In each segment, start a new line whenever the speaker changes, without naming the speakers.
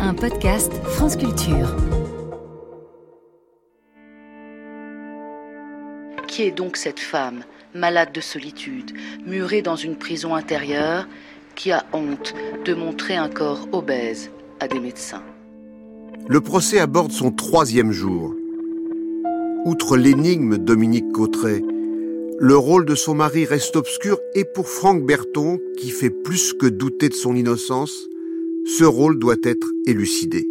un podcast France Culture.
Qui est donc cette femme, malade de solitude, murée dans une prison intérieure, qui a honte de montrer un corps obèse à des médecins?
Le procès aborde son troisième jour. Outre l'énigme Dominique Cotteret, le rôle de son mari reste obscur et pour Franck Berton, qui fait plus que douter de son innocence, ce rôle doit être élucidé.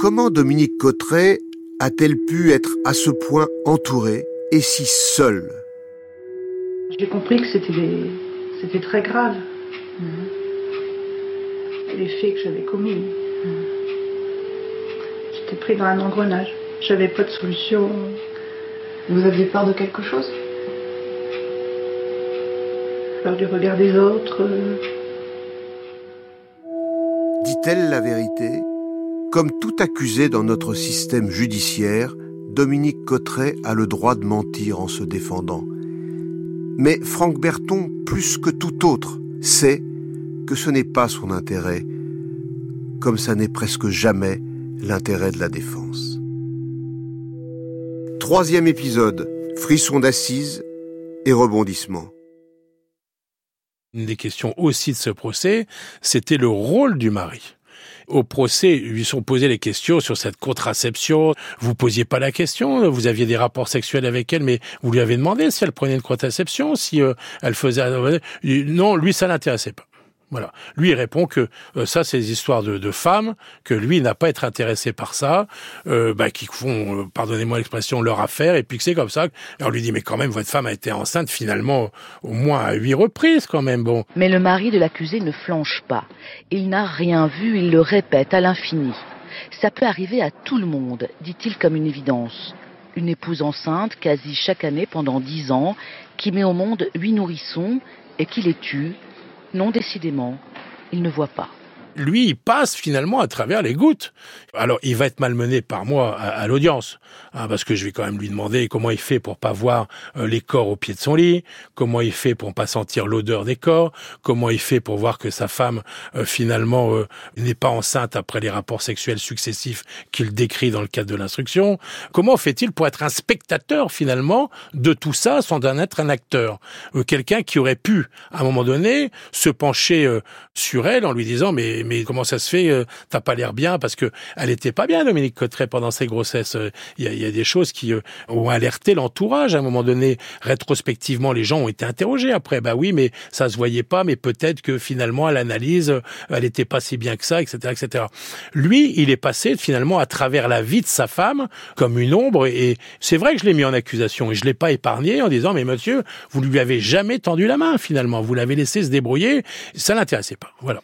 Comment Dominique Cotteret a-t-elle pu être à ce point entourée et si seule?
J'ai compris que c'était c'était très grave. Les faits que j'avais commis. J'étais pris dans un engrenage. J'avais pas de solution.
Vous aviez peur de quelque chose?
Peur du regard des autres.
Dit-elle la vérité Comme tout accusé dans notre système judiciaire, Dominique Cotteret a le droit de mentir en se défendant. Mais Franck Berton, plus que tout autre, sait que ce n'est pas son intérêt, comme ça n'est presque jamais l'intérêt de la défense. Troisième épisode, frisson d'assises et rebondissement.
Une des questions aussi de ce procès, c'était le rôle du mari. Au procès, lui sont posées les questions sur cette contraception. Vous posiez pas la question, vous aviez des rapports sexuels avec elle, mais vous lui avez demandé si elle prenait une contraception, si euh, elle faisait... Non, lui, ça l'intéressait pas. Voilà. Lui, il répond que euh, ça, c'est des histoires de, de, femmes, que lui n'a pas être intéressé par ça, euh, bah, qui font, euh, pardonnez-moi l'expression, leur affaire, et puis que c'est comme ça. Alors on lui dit, mais quand même, votre femme a été enceinte finalement au moins à huit reprises, quand même. Bon.
Mais le mari de l'accusé ne flanche pas. Il n'a rien vu, il le répète à l'infini. Ça peut arriver à tout le monde, dit-il comme une évidence. Une épouse enceinte, quasi chaque année pendant dix ans, qui met au monde huit nourrissons et qui les tue non, décidément, il ne voit pas
lui, il passe finalement à travers les gouttes. Alors, il va être malmené par moi à, l'audience, hein, parce que je vais quand même lui demander comment il fait pour pas voir euh, les corps au pied de son lit, comment il fait pour pas sentir l'odeur des corps, comment il fait pour voir que sa femme euh, finalement euh, n'est pas enceinte après les rapports sexuels successifs qu'il décrit dans le cadre de l'instruction. Comment fait-il pour être un spectateur finalement de tout ça sans en être un acteur, quelqu'un qui aurait pu à un moment donné se pencher sur elle en lui disant mais mais, comment ça se fait euh, T'as pas l'air bien parce que elle était pas bien, Dominique Cotteret, pendant ses grossesses. Il y a, des choses qui euh, ont alerté l'entourage à un moment donné. Rétrospectivement, les gens ont été interrogés après. Bah oui, mais ça se voyait pas, mais peut-être que finalement, à l'analyse, euh, elle était pas si bien que ça, etc., etc. Lui, il est passé finalement à travers la vie de sa femme comme une ombre et c'est vrai que je l'ai mis en accusation et je l'ai pas épargné en disant mais monsieur, vous lui avez jamais tendu la main finalement, vous l'avez laissé se débrouiller, ça l'intéressait pas. Voilà.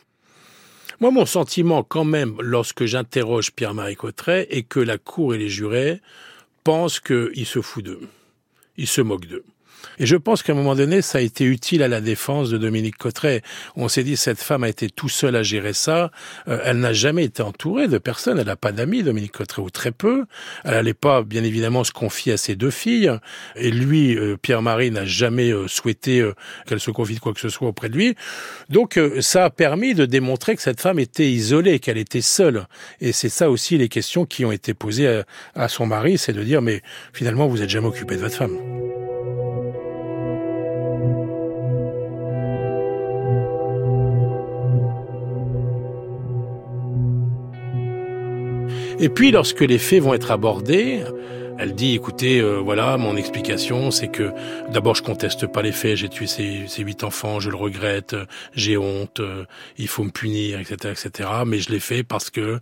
Moi, mon sentiment, quand même, lorsque j'interroge Pierre-Marie Cotteret, est que la Cour et les jurés pensent qu'il se fout d'eux. Il se moque d'eux. Et je pense qu'à un moment donné, ça a été utile à la défense de Dominique Cotteret. On s'est dit, cette femme a été tout seule à gérer ça. Euh, elle n'a jamais été entourée de personne. Elle n'a pas d'amis, Dominique Cotteret, ou très peu. Elle n'allait pas, bien évidemment, se confier à ses deux filles. Et lui, euh, Pierre-Marie, n'a jamais euh, souhaité qu'elle se confie de quoi que ce soit auprès de lui. Donc, ça a permis de démontrer que cette femme était isolée, qu'elle était seule. Et c'est ça aussi les questions qui ont été posées à, à son mari, c'est de dire, mais finalement, vous n'êtes jamais occupé de votre femme. Et puis, lorsque les faits vont être abordés, elle dit, écoutez, euh, voilà, mon explication, c'est que d'abord, je conteste pas les faits, j'ai tué ces, ces, huit enfants, je le regrette, j'ai honte, euh, il faut me punir, etc., etc. Mais je l'ai fait parce que,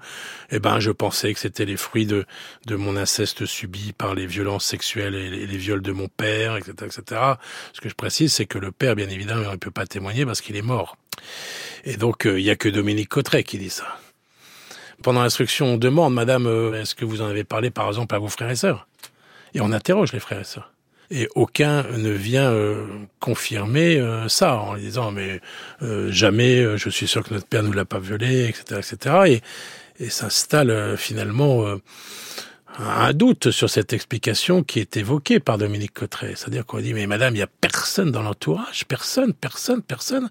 eh ben, je pensais que c'était les fruits de, de mon inceste subi par les violences sexuelles et les, viols de mon père, etc., etc. Ce que je précise, c'est que le père, bien évidemment, ne peut pas témoigner parce qu'il est mort. Et donc, euh, il y a que Dominique Cotteret qui dit ça. Pendant l'instruction, on demande, Madame, euh, est-ce que vous en avez parlé par exemple à vos frères et sœurs? Et on interroge les frères et sœurs. Et aucun ne vient euh, confirmer euh, ça en disant mais jamais, je suis sûr que notre père nous l'a pas violé, etc., etc. Et, et s'installe finalement un doute sur cette explication qui est évoquée par Dominique Cotteret. C'est-à-dire qu'on dit, mais madame, il n'y a personne dans l'entourage, personne, personne, personne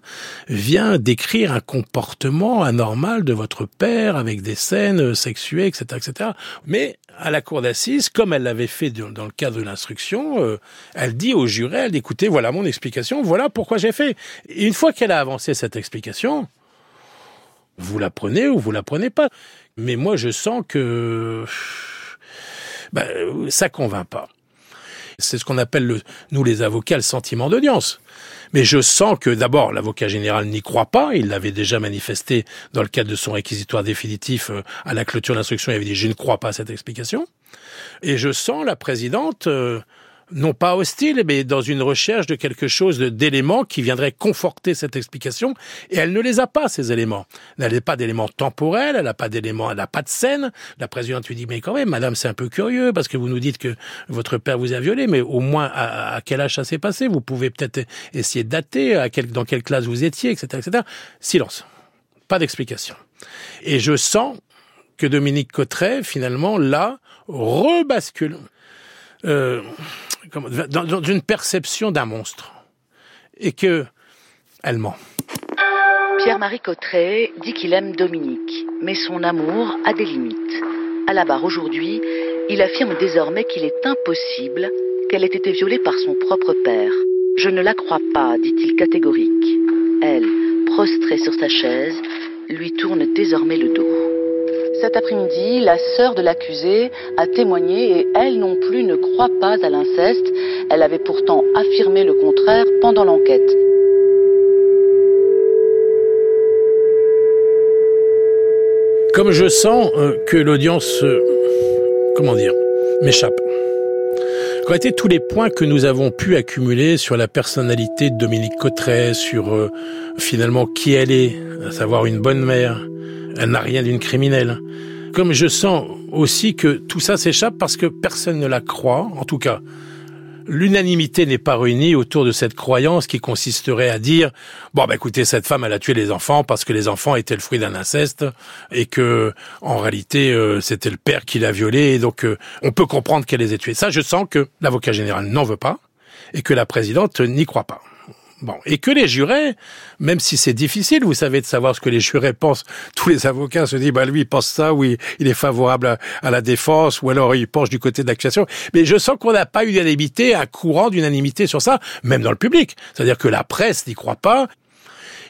vient décrire un comportement anormal de votre père avec des scènes sexuées, etc., etc. Mais à la cour d'assises, comme elle l'avait fait dans le cadre de l'instruction, euh, elle dit au juré, elle dit, écoutez, voilà mon explication, voilà pourquoi j'ai fait. Et une fois qu'elle a avancé cette explication, vous la prenez ou vous la prenez pas. Mais moi, je sens que ben, ça convainc pas. C'est ce qu'on appelle, le, nous les avocats, le sentiment d'audience. Mais je sens que d'abord, l'avocat général n'y croit pas. Il l'avait déjà manifesté dans le cadre de son réquisitoire définitif euh, à la clôture de l'instruction. Il avait dit, je ne crois pas à cette explication. Et je sens la présidente euh, non pas hostile, mais dans une recherche de quelque chose d'éléments qui viendrait conforter cette explication. Et elle ne les a pas, ces éléments. Elle n'a pas d'éléments temporels, elle n'a pas d'éléments, elle n'a pas de scène. La présidente lui dit, mais quand même, madame, c'est un peu curieux, parce que vous nous dites que votre père vous a violé, mais au moins, à, quel âge ça s'est passé? Vous pouvez peut-être essayer de dater, à quel, dans quelle classe vous étiez, etc., etc. Silence. Pas d'explication. Et je sens que Dominique Cotteret, finalement, là, rebascule. Euh, dans, perception d'un monstre. Et que elle ment.
Pierre-Marie Cotteret dit qu'il aime Dominique, mais son amour a des limites. À la barre aujourd'hui, il affirme désormais qu'il est impossible qu'elle ait été violée par son propre père. Je ne la crois pas, dit-il catégorique. Elle, prostrée sur sa chaise, lui tourne désormais le dos. Cet après-midi, la sœur de l'accusé a témoigné et elle non plus ne croit pas à l'inceste. Elle avait pourtant affirmé le contraire pendant l'enquête.
Comme je sens euh, que l'audience, euh, comment dire, m'échappe. Qu'ont été tous les points que nous avons pu accumuler sur la personnalité de Dominique Cotteret, sur euh, finalement qui elle est, à savoir une bonne mère, elle n'a rien d'une criminelle. Comme je sens aussi que tout ça s'échappe parce que personne ne la croit, en tout cas, l'unanimité n'est pas réunie autour de cette croyance qui consisterait à dire bon bah écoutez cette femme elle a tué les enfants parce que les enfants étaient le fruit d'un inceste et que en réalité euh, c'était le père qui l'a violée et donc euh, on peut comprendre qu'elle les ait tués. Ça je sens que l'avocat général n'en veut pas et que la présidente n'y croit pas. Bon, et que les jurés, même si c'est difficile, vous savez, de savoir ce que les jurés pensent, tous les avocats se disent, bah lui, il pense ça, oui, il est favorable à, la défense, ou alors il penche du côté de l'accusation. Mais je sens qu'on n'a pas d'unanimité, un courant d'unanimité sur ça, même dans le public. C'est-à-dire que la presse n'y croit pas.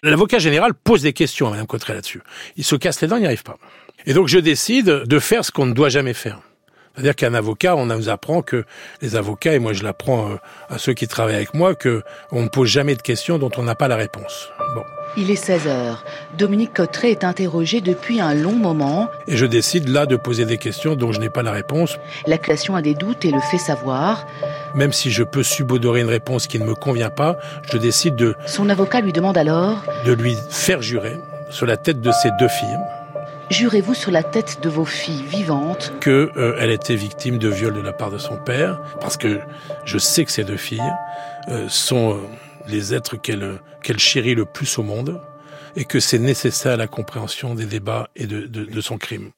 L'avocat général pose des questions à Mme Cotteret là-dessus. Il se casse les dents, il n'y arrive pas. Et donc je décide de faire ce qu'on ne doit jamais faire. C'est-à-dire qu'un avocat, on nous apprend que les avocats, et moi je l'apprends euh, à ceux qui travaillent avec moi, que on ne pose jamais de questions dont on n'a pas la réponse. Bon.
Il est 16 heures. Dominique Cotteret est interrogé depuis un long moment.
Et je décide là de poser des questions dont je n'ai pas la réponse.
L'accusation a des doutes et le fait savoir.
Même si je peux subodorer une réponse qui ne me convient pas, je décide de...
Son avocat lui demande alors...
De lui faire jurer sur la tête de ses deux filles
Jurez-vous sur la tête de vos filles vivantes
que euh, elle était victime de viol de la part de son père, parce que je sais que ces deux filles euh, sont euh, les êtres qu'elle chérit le plus au monde, et que c'est nécessaire à la compréhension des débats et de, son crime.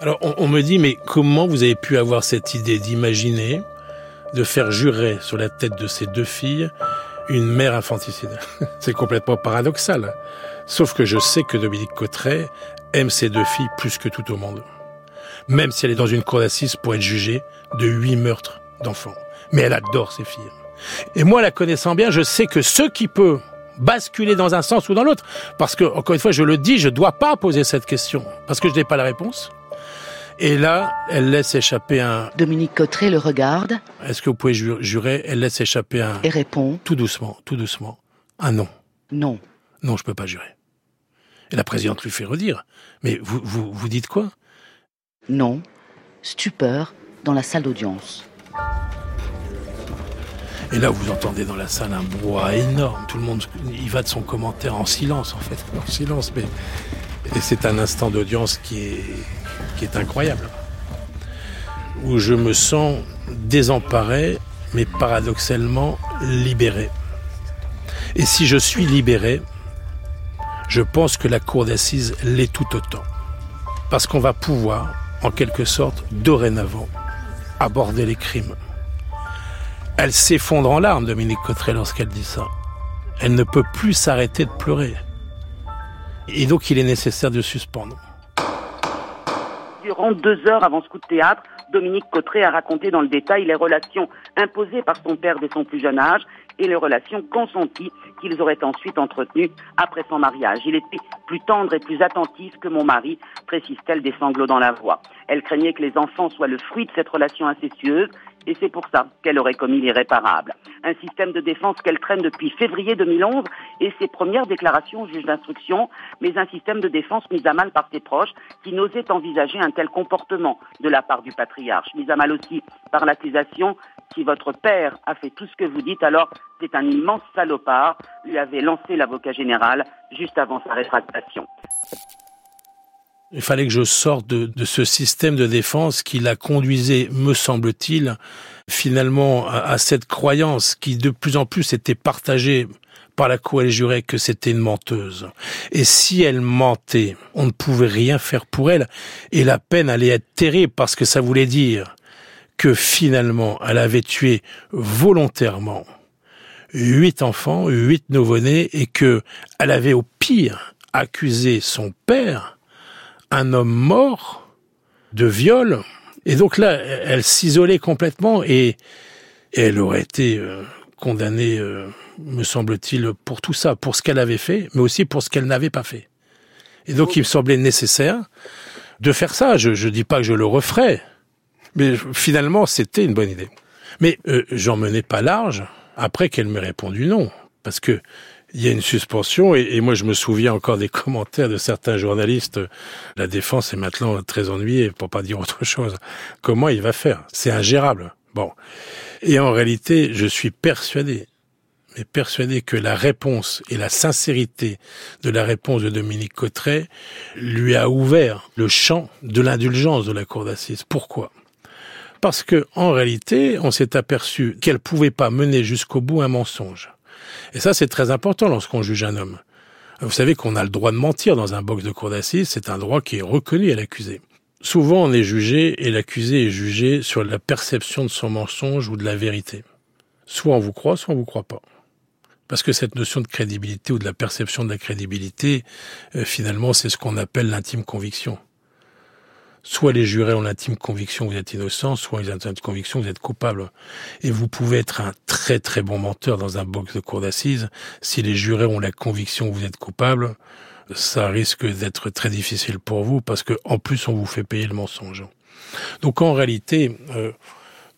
Alors on me dit mais comment vous avez pu avoir cette idée d'imaginer de faire jurer sur la tête de ces deux filles une mère infanticide. C'est complètement paradoxal. Sauf que je sais que Dominique Cotteret aime ses deux filles plus que tout au monde. Même si elle est dans une cour d'assises pour être jugée de huit meurtres d'enfants. Mais elle adore ses filles. Et moi, la connaissant bien, je sais que ce qui peut basculer dans un sens ou dans l'autre, parce que, encore une fois, je le dis, je ne dois pas poser cette question, parce que je n'ai pas la réponse, et là, elle laisse échapper un...
Dominique Cotteret le regarde.
Est-ce que vous pouvez jurer Elle laisse échapper un...
Et répond.
Tout doucement, tout doucement. Un non.
Non.
Non, je peux pas jurer. Et la présidente lui fait redire. Mais vous, vous, vous dites quoi?
Non. Stupeur dans la salle d'audience.
Et là, vous entendez dans la salle un brouhaha énorme. Tout le monde, il va de son commentaire en silence, en fait. En silence, mais... Et c'est un instant d'audience qui est incroyable, où je me sens désemparé, mais paradoxalement libéré. Et si je suis libéré, je pense que la cour d'assises l'est tout autant. Parce qu'on va pouvoir, en quelque sorte, dorénavant, aborder les crimes. Elle s'effondre en larmes, Dominique Cotteret, lorsqu'elle dit ça. Elle ne peut plus s'arrêter de pleurer. Et donc, il est nécessaire de suspendre.
Durant deux heures avant ce coup de théâtre, Dominique Cotteret a raconté dans le détail les relations imposées par son père dès son plus jeune âge et les relations consenties qu'ils auraient ensuite entretenues après son mariage. Il était plus tendre et plus attentif que mon mari, précise-t-elle des sanglots dans la voix. Elle craignait que les enfants soient le fruit de cette relation incestueuse et c'est pour ça qu'elle aurait commis l'irréparable. Un système de défense qu'elle traîne depuis février 2011 et ses premières déclarations au juge d'instruction, mais un système de défense mis à mal par ses proches qui n'osaient envisager un tel comportement de la part du patriarche, mis à mal aussi par l'accusation si votre père a fait tout ce que vous dites, alors c'est un immense salopard, lui avait lancé l'avocat général juste avant sa rétractation.
Il fallait que je sorte de, ce système de défense qui la conduisait, me semble-t-il, finalement à, cette croyance qui de plus en plus était partagée par la cour et les jurés que c'était une menteuse. Et si elle mentait, on ne pouvait rien faire pour elle, et la peine allait être terrible parce que ça voulait dire que finalement elle avait tué volontairement huit enfants, huit nouveau-nés, et que elle avait au pire accusé son père un homme mort de viol. Et donc là, elle s'isolait complètement et, elle aurait été euh, condamnée, euh, me semble-t-il, pour tout ça, pour ce qu'elle avait fait, mais aussi pour ce qu'elle n'avait pas fait. Et donc il me semblait nécessaire de faire ça. Je ne dis pas que je le referais, mais finalement c'était une bonne idée. Mais euh, j'en menais pas large après qu'elle m'ait répondu non, parce que il y a une suspension et, moi je me souviens encore des commentaires de certains journalistes. La défense est maintenant très ennuyée, pour pas dire autre chose. Comment il va faire? C'est ingérable. Bon. Et en réalité, je suis persuadé, mais persuadé que la réponse et la sincérité de la réponse de Dominique Cotteret lui a ouvert le champ de l'indulgence de la cour d'assises. Pourquoi? Parce que en réalité, on s'est aperçu qu'elle pouvait pas mener jusqu'au bout un mensonge. Et ça, c'est très important lorsqu'on juge un homme. Vous savez qu'on a le droit de mentir dans un box de cour d'assises, c'est un droit qui est reconnu à l'accusé. Souvent, on est jugé et l'accusé est jugé sur la perception de son mensonge ou de la vérité. Soit on vous croit, soit on vous croit pas. Parce que cette notion de crédibilité ou de la perception de la crédibilité, euh, finalement, c'est ce qu'on appelle l'intime conviction soit les jurés ont l'intime conviction que vous êtes innocent, soit ils ont l'intime conviction que vous êtes coupable. Et vous pouvez être un très très bon menteur dans un box de cour d'assises. Si les jurés ont la conviction que vous êtes coupable, ça risque d'être très difficile pour vous parce que en plus on vous fait payer le mensonge. Donc en réalité, euh,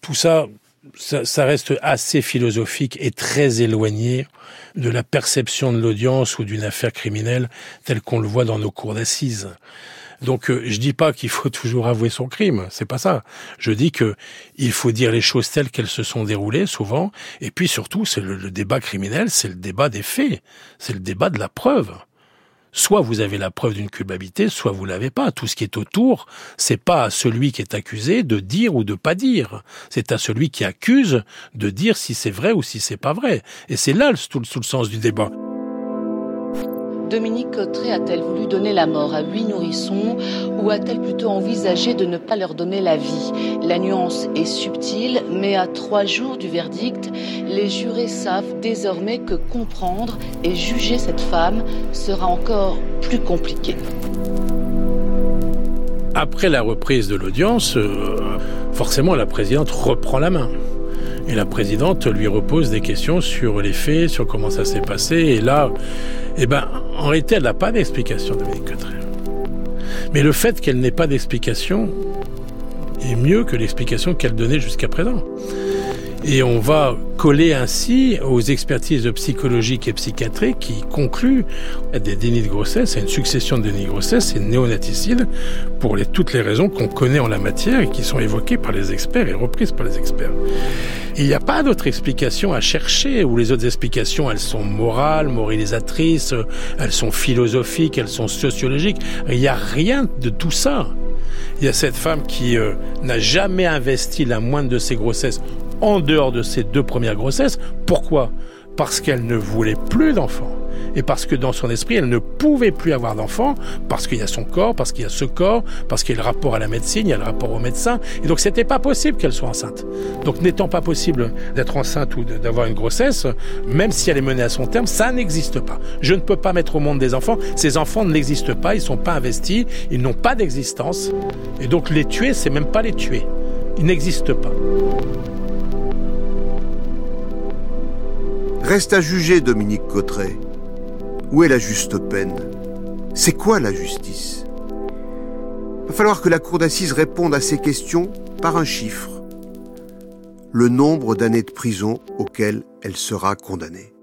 tout ça, ça, ça, reste assez philosophique et très éloigné de la perception de l'audience ou d'une affaire criminelle telle qu'on le voit dans nos cours d'assises. Donc euh, je dis pas qu'il faut toujours avouer son crime, c'est pas ça. Je dis que il faut dire les choses telles qu'elles se sont déroulées souvent et puis surtout c'est le, débat criminel, c'est le débat des faits, c'est le débat de la preuve. Soit vous avez la preuve d'une culpabilité, soit vous l'avez pas. Tout ce qui est autour, c'est pas à celui qui est accusé de dire ou de pas dire. C'est à celui qui accuse de dire si c'est vrai ou si c'est pas vrai. Et c'est là tout, tout le sens du débat.
Dominique Cotteret a-t-elle voulu donner la mort à huit nourrissons ou a-t-elle plutôt envisagé de ne pas leur donner la vie? La nuance est subtile, mais à trois jours du verdict, les jurés savent désormais que comprendre et juger cette femme sera encore plus compliqué.
Après la reprise de l'audience, euh, forcément la présidente reprend la main. Et la présidente lui repose des questions sur les faits, sur comment ça s'est passé. Et là, eh ben, en réalité, elle n'a pas d'explication, Dominique Cotteret. Mais le fait qu'elle n'ait pas d'explication est mieux que l'explication qu'elle donnait jusqu'à présent. Et on va coller ainsi aux expertises psychologiques et psychiatriques qui concluent à des dénis de grossesse, à une succession de dénis de grossesse et de néonaticides pour toutes les raisons qu'on connaît en la matière et qui sont évoquées par les experts et reprises par les experts. Il n'y a pas d'autre explication à chercher, où les autres explications, elles sont morales, moralisatrices, elles sont philosophiques, elles sont sociologiques. Il n'y a rien de tout ça. Il y a cette femme qui euh, n'a jamais investi la moindre de ses grossesses en dehors de ses deux premières grossesses. Pourquoi? Parce qu'elle ne voulait plus d'enfants. et parce que dans son esprit, elle ne pouvait plus avoir d'enfant, parce qu'il y a son corps, parce qu'il y a ce corps, parce qu'il y a le rapport à la médecine, il y a le rapport au médecin, et donc c'était pas possible qu'elle soit enceinte. Donc n'étant pas possible d'être enceinte ou d'avoir une grossesse, même si elle est menée à son terme, ça n'existe pas. Je ne peux pas mettre au monde des enfants, ces enfants n'existent pas, ils sont pas investis, ils n'ont pas d'existence, et donc les tuer, c'est même pas les tuer. Ils n'existent pas.
Reste à juger Dominique Cotteret. Où est la juste peine? C'est quoi la justice? Va falloir que la Cour d'assises réponde à ces questions par un chiffre. Le nombre d'années de prison auxquelles elle sera condamnée.